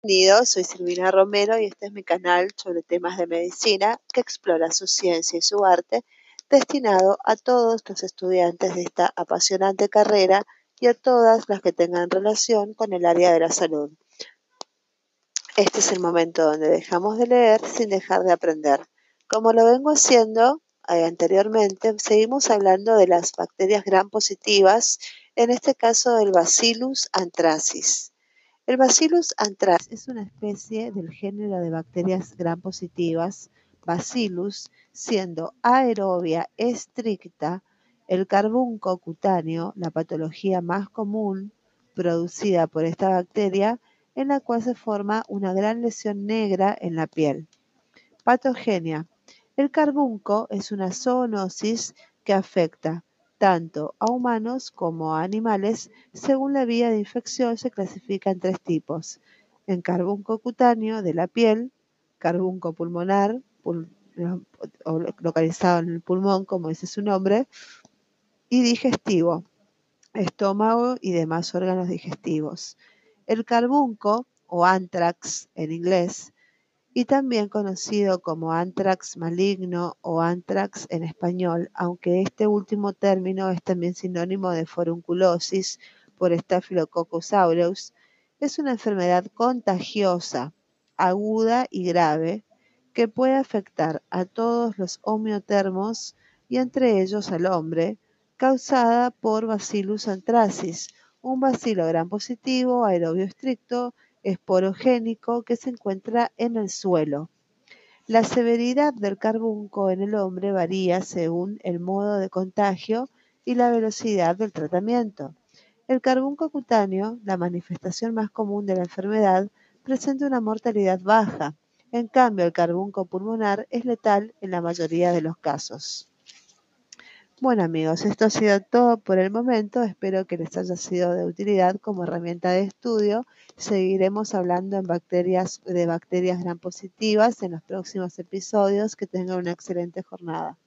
Bienvenidos, soy Silvina Romero y este es mi canal sobre temas de medicina que explora su ciencia y su arte destinado a todos los estudiantes de esta apasionante carrera y a todas las que tengan relación con el área de la salud. Este es el momento donde dejamos de leer sin dejar de aprender. Como lo vengo haciendo eh, anteriormente, seguimos hablando de las bacterias gram positivas, en este caso del Bacillus anthracis. El Bacillus anthracis es una especie del género de bacterias gram positivas, Bacillus, siendo aerobia estricta el carbunco cutáneo, la patología más común producida por esta bacteria, en la cual se forma una gran lesión negra en la piel. Patogenia. El carbunco es una zoonosis que afecta tanto a humanos como a animales, según la vía de infección se clasifica en tres tipos. En carbunco cutáneo de la piel, carbunco pulmonar, localizado en el pulmón, como dice su nombre, y digestivo, estómago y demás órganos digestivos. El carbunco, o anthrax en inglés, y también conocido como anthrax maligno o anthrax en español, aunque este último término es también sinónimo de forunculosis por Staphylococcus aureus, es una enfermedad contagiosa, aguda y grave que puede afectar a todos los homeotermos y entre ellos al hombre, causada por Bacillus anthracis, un bacilo gran positivo aerobio estricto esporogénico que se encuentra en el suelo. La severidad del carbunco en el hombre varía según el modo de contagio y la velocidad del tratamiento. El carbunco cutáneo, la manifestación más común de la enfermedad, presenta una mortalidad baja. En cambio, el carbunco pulmonar es letal en la mayoría de los casos. Bueno amigos, esto ha sido todo por el momento. Espero que les haya sido de utilidad como herramienta de estudio. Seguiremos hablando en bacterias, de bacterias gran positivas en los próximos episodios. Que tengan una excelente jornada.